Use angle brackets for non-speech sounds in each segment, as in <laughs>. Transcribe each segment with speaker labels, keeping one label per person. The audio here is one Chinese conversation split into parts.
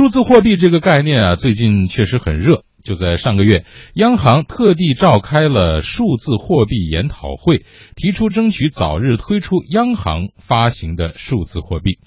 Speaker 1: 数字货币这个概念啊，最近确实很热。就在上个月，央行特地召开了数字货币研讨会，提出争取早日推出央行发行的数字货币。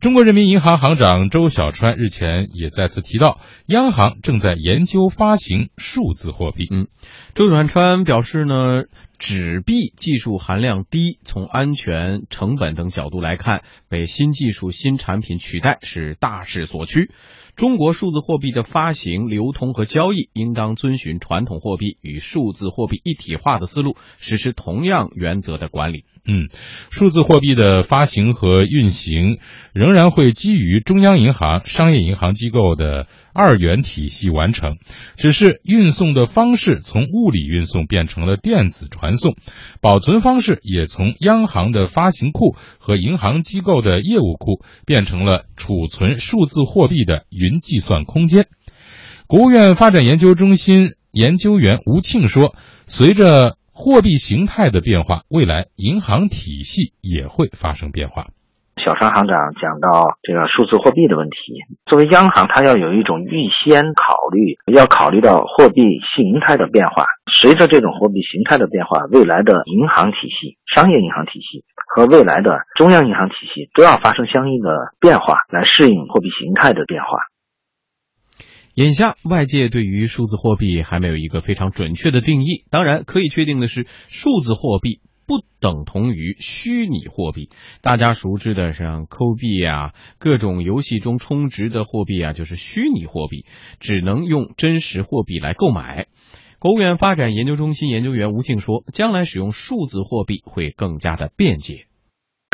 Speaker 1: 中国人民银行行长周小川日前也再次提到，央行正在研究发行数字货币。
Speaker 2: 嗯，周小川表示呢，纸币技术含量低，从安全、成本等角度来看，被新技术、新产品取代是大势所趋。中国数字货币的发行、流通和交易应当遵循传统货币与数字货币一体化的思路，实施同样原则的管理。
Speaker 1: 嗯，数字货币的发行和运行仍然会基于中央银行、商业银行机构的二元体系完成，只是运送的方式从物理运送变成了电子传送，保存方式也从央行的发行库和银行机构的业务库变成了储存数字货币的云计算空间。国务院发展研究中心研究员吴庆说：“随着。”货币形态的变化，未来银行体系也会发生变化。
Speaker 3: 小商行长讲到这个数字货币的问题，作为央行，它要有一种预先考虑，要考虑到货币形态的变化。随着这种货币形态的变化，未来的银行体系、商业银行体系和未来的中央银行体系都要发生相应的变化，来适应货币形态的变化。
Speaker 2: 眼下，外界对于数字货币还没有一个非常准确的定义。当然，可以确定的是，数字货币不等同于虚拟货币。大家熟知的像抠币啊，各种游戏中充值的货币啊，就是虚拟货币，只能用真实货币来购买。国务院发展研究中心研究员吴庆说，将来使用数字货币会更加的便捷。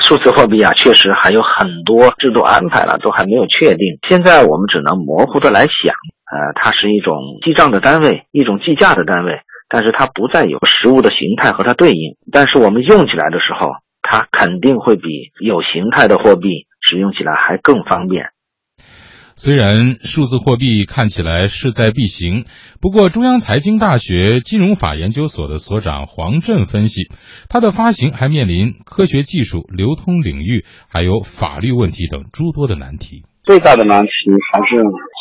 Speaker 3: 数字货币啊，确实还有很多制度安排了，都还没有确定。现在我们只能模糊的来想，呃，它是一种记账的单位，一种计价的单位，但是它不再有实物的形态和它对应。但是我们用起来的时候，它肯定会比有形态的货币使用起来还更方便。
Speaker 1: 虽然数字货币看起来势在必行，不过中央财经大学金融法研究所的所长黄振分析，它的发行还面临科学技术、流通领域还有法律问题等诸多的难题。
Speaker 4: 最大的难题还是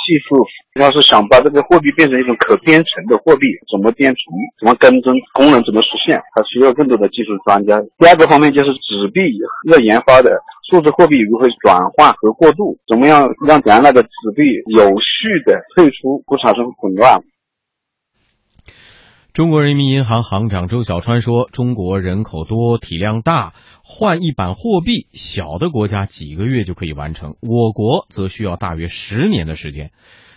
Speaker 4: 技术，要是想把这个货币变成一种可编程的货币，怎么编程，怎么跟踪，功能怎么实现，它需要更多的技术专家。第二个方面就是纸币要研发的数字货币如何转换和过渡，怎么样让咱那个纸币有序的退出，不产生混乱。
Speaker 2: 中国人民银行行长周小川说：“中国人口多，体量大，换一版货币，小的国家几个月就可以完成，我国则需要大约十年的时间。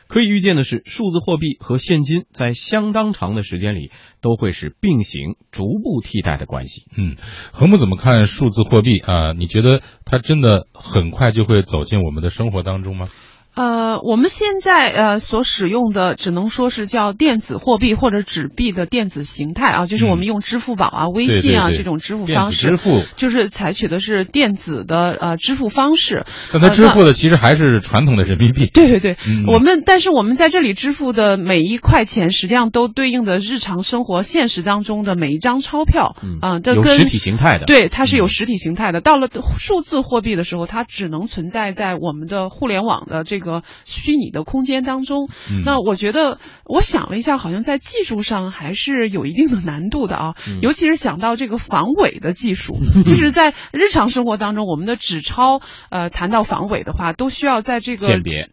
Speaker 2: 可以预见的是，数字货币和现金在相当长的时间里都会是并行、逐步替代的关系。”
Speaker 1: 嗯，何木怎么看数字货币啊？你觉得它真的很快就会走进我们的生活当中吗？
Speaker 5: 呃，我们现在呃所使用的只能说是叫电子货币或者纸币的电子形态啊，就是我们用支付宝啊、微信啊这种支付方式，
Speaker 1: 支付
Speaker 5: 就是采取的是电子的呃支付方式。
Speaker 1: 但它支付的其实还是传统的人民币。
Speaker 5: 对对对，我们但是我们在这里支付的每一块钱，实际上都对应的日常生活现实当中的每一张钞票啊，这
Speaker 2: 跟实体形态的。
Speaker 5: 对，它是有实体形态的。到了数字货币的时候，它只能存在在我们的互联网的这个。个虚拟的空间当中，那我觉得，我想了一下，好像在技术上还是有一定的难度的啊，尤其是想到这个防伪的技术，<laughs> 就是在日常生活当中，我们的纸钞，呃，谈到防伪的话，都需要在这个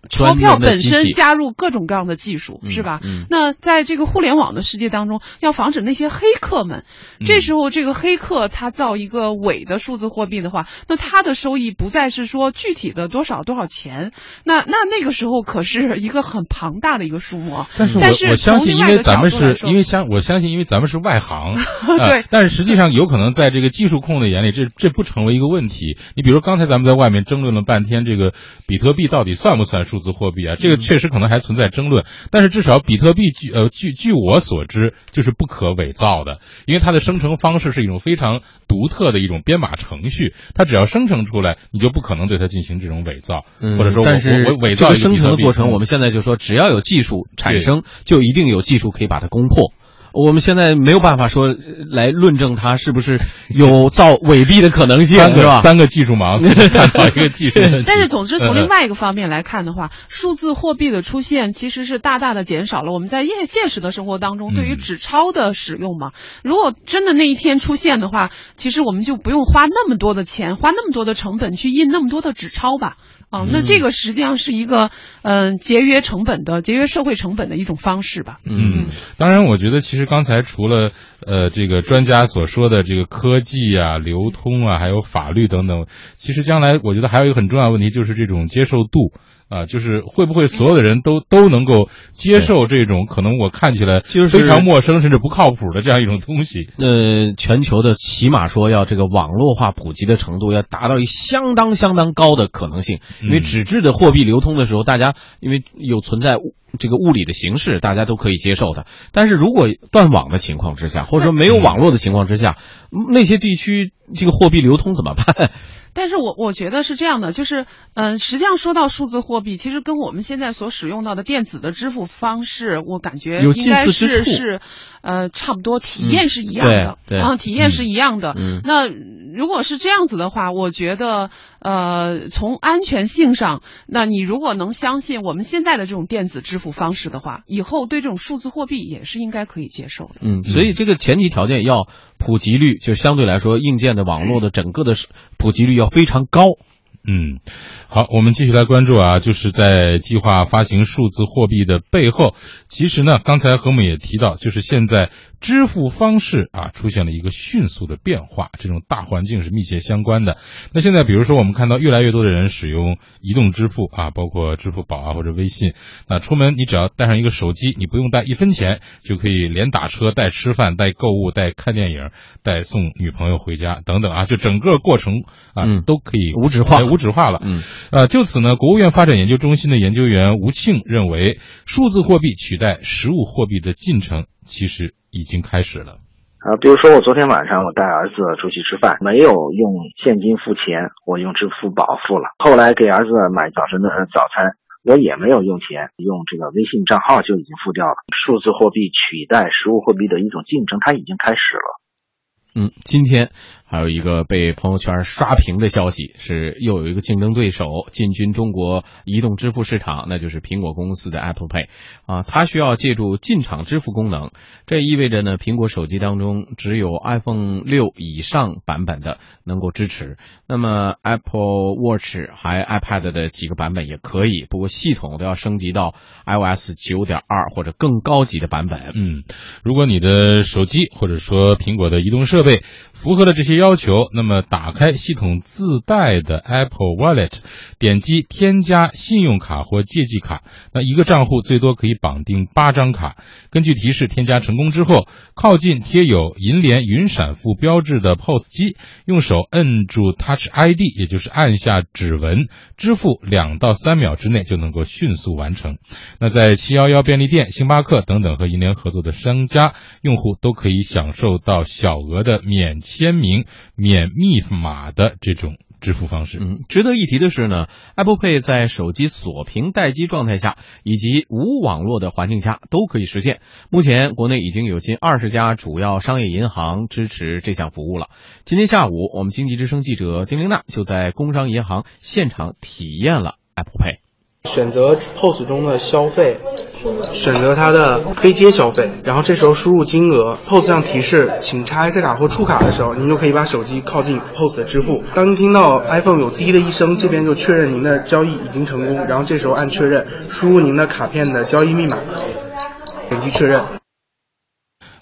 Speaker 5: 钞票本身加入各种各样的技术，是吧？那在这个互联网的世界当中，要防止那些黑客们，这时候这个黑客他造一个伪的数字货币的话，那他的收益不再是说具体的多少多少钱，那那。那个时候可是一个很庞大的一个数目，
Speaker 1: 但是我我相信，因为咱们是因为相我相信，因为咱们是外行，<laughs>
Speaker 5: 对。
Speaker 1: 但是实际上有可能在这个技术控的眼里，这这不成为一个问题。你比如刚才咱们在外面争论了半天，这个比特币到底算不算数字货币啊？这个确实可能还存在争论。但是至少比特币据呃据据我所知，就是不可伪造的，因为它的生成方式是一种非常独特的一种编码程序，它只要生成出来，你就不可能对它进行这种伪造，或者说
Speaker 2: 但我
Speaker 1: 伪伪。
Speaker 2: 这个生成的过程，我们现在就说，只要有技术产生，就一定有技术可以把它攻破。我们现在没有办法说来论证它是不是有造伪币的可能性，
Speaker 1: 是
Speaker 2: 吧？
Speaker 1: 三个技术盲看到一个技术。<laughs>
Speaker 5: 但是，总之从另外一个方面来看的话，<laughs> 数字货币的出现其实是大大的减少了我们在现现实的生活当中对于纸钞的使用嘛。如果真的那一天出现的话，其实我们就不用花那么多的钱，花那么多的成本去印那么多的纸钞吧。啊，那这个实际上是一个嗯节约成本的、节约社会成本的一种方式吧。
Speaker 1: 嗯，当然，我觉得其实刚才除了呃这个专家所说的这个科技啊、流通啊，还有法律等等，其实将来我觉得还有一个很重要的问题，就是这种接受度。啊，就是会不会所有的人都 <laughs> 都能够接受这种可能我看起来
Speaker 2: 就是
Speaker 1: 非常陌生甚至不靠谱的这样一种东西？
Speaker 2: 呃，全球的起码说要这个网络化普及的程度要达到一相当相当高的可能性，因为纸质的货币流通的时候，大家因为有存在这个物理的形式，大家都可以接受的。但是如果断网的情况之下，或者说没有网络的情况之下，那些地区这个货币流通怎么办？<laughs>
Speaker 5: 但是我我觉得是这样的，就是，嗯，实际上说到数字货币，其实跟我们现在所使用到的电子的支付方式，我感觉应该是是，呃，差不多，体验是一样的，啊，体验是一样的。嗯那如果是这样子的话，我觉得，呃，从安全性上，那你如果能相信我们现在的这种电子支付方式的话，以后对这种数字货币也是应该可以接受的。
Speaker 2: 嗯，所以这个前提条件要普及率，就相对来说，硬件的网络的整个的普及率要非常高。
Speaker 1: 嗯，好，我们继续来关注啊，就是在计划发行数字货币的背后，其实呢，刚才何母也提到，就是现在。支付方式啊出现了一个迅速的变化，这种大环境是密切相关的。那现在比如说我们看到越来越多的人使用移动支付啊，包括支付宝啊或者微信。那出门你只要带上一个手机，你不用带一分钱就可以连打车、带吃饭、带购物、带看电影、带送女朋友回家等等啊，就整个过程啊都可以
Speaker 2: 无纸化、
Speaker 1: 无纸化了。嗯，呃，就此呢，国务院发展研究中心的研究员吴庆认为，数字货币取代实物货币的进程其实。已经开始了，
Speaker 3: 啊，比如说我昨天晚上我带儿子出去吃饭，没有用现金付钱，我用支付宝付了。后来给儿子买早晨的早餐，我也没有用钱，用这个微信账号就已经付掉了。数字货币取代实物货币的一种竞争，它已经开始了。
Speaker 2: 嗯，今天还有一个被朋友圈刷屏的消息是，又有一个竞争对手进军中国移动支付市场，那就是苹果公司的 Apple Pay 啊，它需要借助进场支付功能，这意味着呢，苹果手机当中只有 iPhone 六以上版本的能够支持，那么 Apple Watch 还 iPad 的几个版本也可以，不过系统都要升级到 iOS 九点二或者更高级的版本。
Speaker 1: 嗯，如果你的手机或者说苹果的移动设备符合了这些要求，那么打开系统自带的 Apple Wallet，点击添加信用卡或借记卡，那一个账户最多可以绑定八张卡。根据提示添加成功之后，靠近贴有银联云闪付标志的 POS 机，用手摁住 Touch ID，也就是按下指纹支付，两到三秒之内就能够迅速完成。那在七幺幺便利店、星巴克等等和银联合作的商家，用户都可以享受到小额的。免签名、免密码的这种支付方式。
Speaker 2: 嗯，值得一提的是呢，Apple Pay 在手机锁屏待机状态下以及无网络的环境下都可以实现。目前，国内已经有近二十家主要商业银行支持这项服务了。今天下午，我们经济之声记者丁玲娜就在工商银行现场体验了 Apple Pay。
Speaker 6: 选择 POS 中的消费，选择它的非接消费，然后这时候输入金额，POS 上提示请插 IC 卡或触卡的时候，您就可以把手机靠近 POS 的支付。当您听到 iPhone 有滴的一声，这边就确认您的交易已经成功，然后这时候按确认，输入您的卡片的交易密码，点击确认。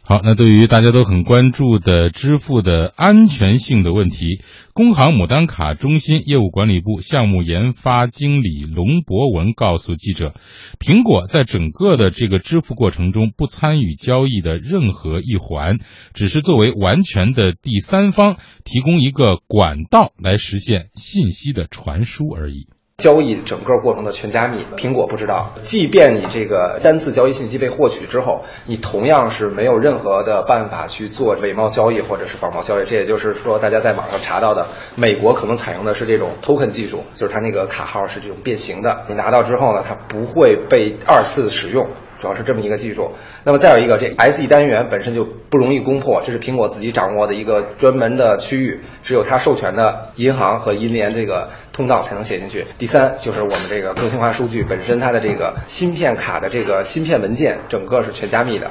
Speaker 1: 好，那对于大家都很关注的支付的安全性的问题，工行牡丹卡中心业务管理部项目研发经理龙博文告诉记者，苹果在整个的这个支付过程中不参与交易的任何一环，只是作为完全的第三方提供一个管道来实现信息的传输而已。
Speaker 7: 交易整个过程的全加密，苹果不知道。即便你这个单次交易信息被获取之后，你同样是没有任何的办法去做伪冒交易或者是仿冒交易。这也就是说，大家在网上查到的，美国可能采用的是这种 token 技术，就是它那个卡号是这种变形的。你拿到之后呢，它不会被二次使用。主要是这么一个技术。那么再有一个，这 SE 单元本身就不容易攻破，这是苹果自己掌握的一个专门的区域，只有它授权的银行和银联这个通道才能写进去。第三就是我们这个个性化数据本身，它的这个芯片卡的这个芯片文件，整个是全加密的。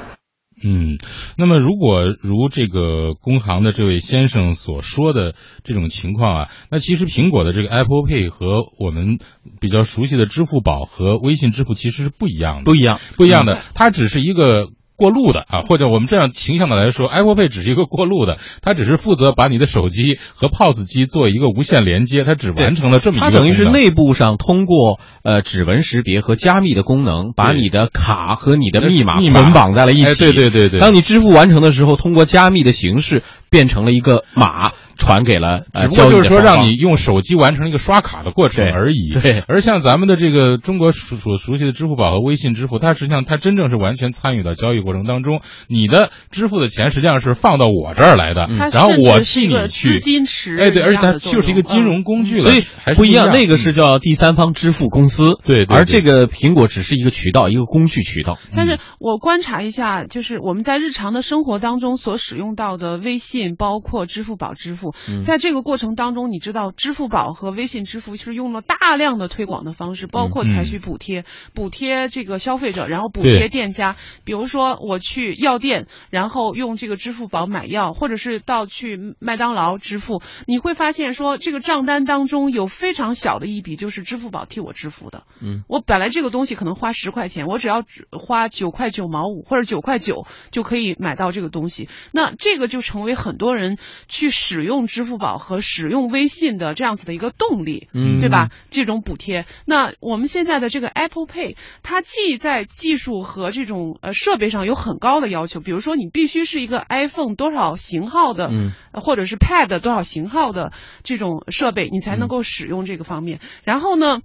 Speaker 1: 嗯，那么如果如这个工行的这位先生所说的这种情况啊，那其实苹果的这个 Apple Pay 和我们比较熟悉的支付宝和微信支付其实是不一样的，
Speaker 2: 不一样，
Speaker 1: 不一样的，它只是一个。过路的啊，或者我们这样形象的来说，Apple Pay 只是一个过路的，它只是负责把你的手机和 POS 机做一个无线连接，它只完成了这么一个。
Speaker 2: 它等于是内部上通过呃指纹识别和加密的功能，把你的卡和你的密码捆绑在了一起。
Speaker 1: 对对对对。
Speaker 2: 当你支付完成的时候，通过加密的形式变成了一个码。传给了，
Speaker 1: 只不过就是说让你用手机完成一个刷卡的过程而已。
Speaker 2: 对，
Speaker 1: 而像咱们的这个中国所熟悉的支付宝和微信支付，它实际上它真正是完全参与到交易过程当中。你的支付的钱实际上是放到我这儿来的，然后我替你去。
Speaker 5: 资金池。
Speaker 1: 哎，对，而且它就是一个金融工具了，
Speaker 2: 所以不一
Speaker 1: 样。
Speaker 2: 那个是叫第三方支付公司，
Speaker 1: 对，
Speaker 2: 而这个苹果只是一个渠道，一个工具渠道。
Speaker 5: 但是我观察一下，就是我们在日常的生活当中所使用到的微信，包括支付宝支付，在这个。过程当中，你知道支付宝和微信支付是用了大量的推广的方式，包括采取补贴，补贴这个消费者，然后补贴店家。比如说我去药店，然后用这个支付宝买药，或者是到去麦当劳支付，你会发现说这个账单当中有非常小的一笔就是支付宝替我支付的。
Speaker 2: 嗯，
Speaker 5: 我本来这个东西可能花十块钱，我只要只花九块九毛五或者九块九就可以买到这个东西。那这个就成为很多人去使用支付宝和使用微信的这样子的一个动力，
Speaker 2: 嗯，
Speaker 5: 对吧？这种补贴，那我们现在的这个 Apple Pay，它既在技术和这种呃设备上有很高的要求，比如说你必须是一个 iPhone 多少型号的，
Speaker 2: 嗯，
Speaker 5: 或者是 Pad 多少型号的这种设备，你才能够使用这个方面。然后呢？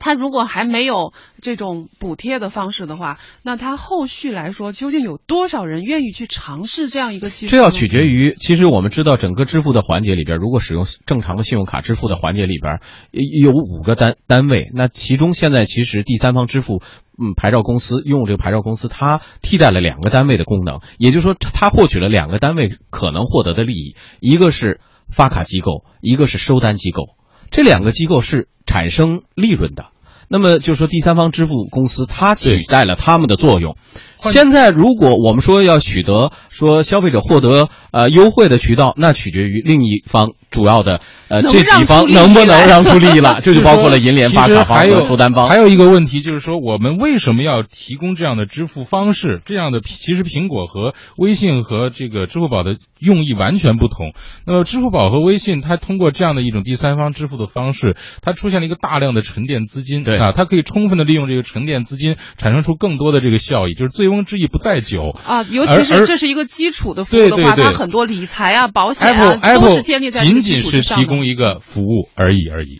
Speaker 5: 他如果还没有这种补贴的方式的话，那他后续来说，究竟有多少人愿意去尝试这样一个技术？
Speaker 2: 这要取决于，其实我们知道，整个支付的环节里边，如果使用正常的信用卡支付的环节里边，有五个单单位。那其中现在其实第三方支付，嗯，牌照公司用这个牌照公司，它替代了两个单位的功能，也就是说，它获取了两个单位可能获得的利益，一个是发卡机构，一个是收单机构。这两个机构是产生利润的，那么就说第三方支付公司它取代了他们的作用。现在如果我们说要取得说消费者获得呃优惠的渠道，那取决于另一方主要的呃这几方能不能让出利益了，<laughs> 这就包括了银联发卡方和负担方。
Speaker 1: 还有一个问题就是说，我们为什么要提供这样的支付方式？这样的其实苹果和微信和这个支付宝的用意完全不同。那么支付宝和微信，它通过这样的一种第三方支付的方式，它出现了一个大量的沉淀资金，
Speaker 2: 对
Speaker 1: 啊，它可以充分的利用这个沉淀资金，产生出更多的这个效益，就是醉翁之意不在酒
Speaker 5: 啊。尤其是这是一个基础的服务的话，它很多理财啊、保险啊都是建立在
Speaker 1: 仅仅是提供一个服务而已而已。